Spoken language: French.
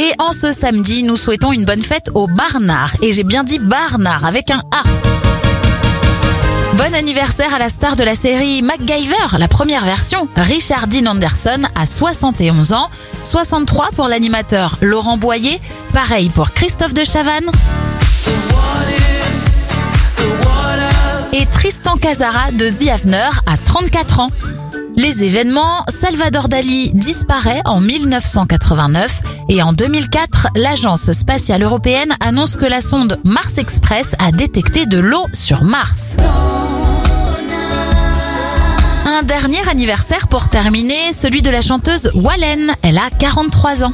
Et en ce samedi, nous souhaitons une bonne fête au Barnard. Et j'ai bien dit Barnard avec un A. Bon anniversaire à la star de la série MacGyver, la première version. Richard Dean Anderson a 71 ans, 63 pour l'animateur Laurent Boyer, pareil pour Christophe de Chavannes. Et Tristan Casara de The Avener a 34 ans. Les événements, Salvador Dali disparaît en 1989 et en 2004, l'agence spatiale européenne annonce que la sonde Mars Express a détecté de l'eau sur Mars. Un dernier anniversaire pour terminer, celui de la chanteuse Wallen. Elle a 43 ans.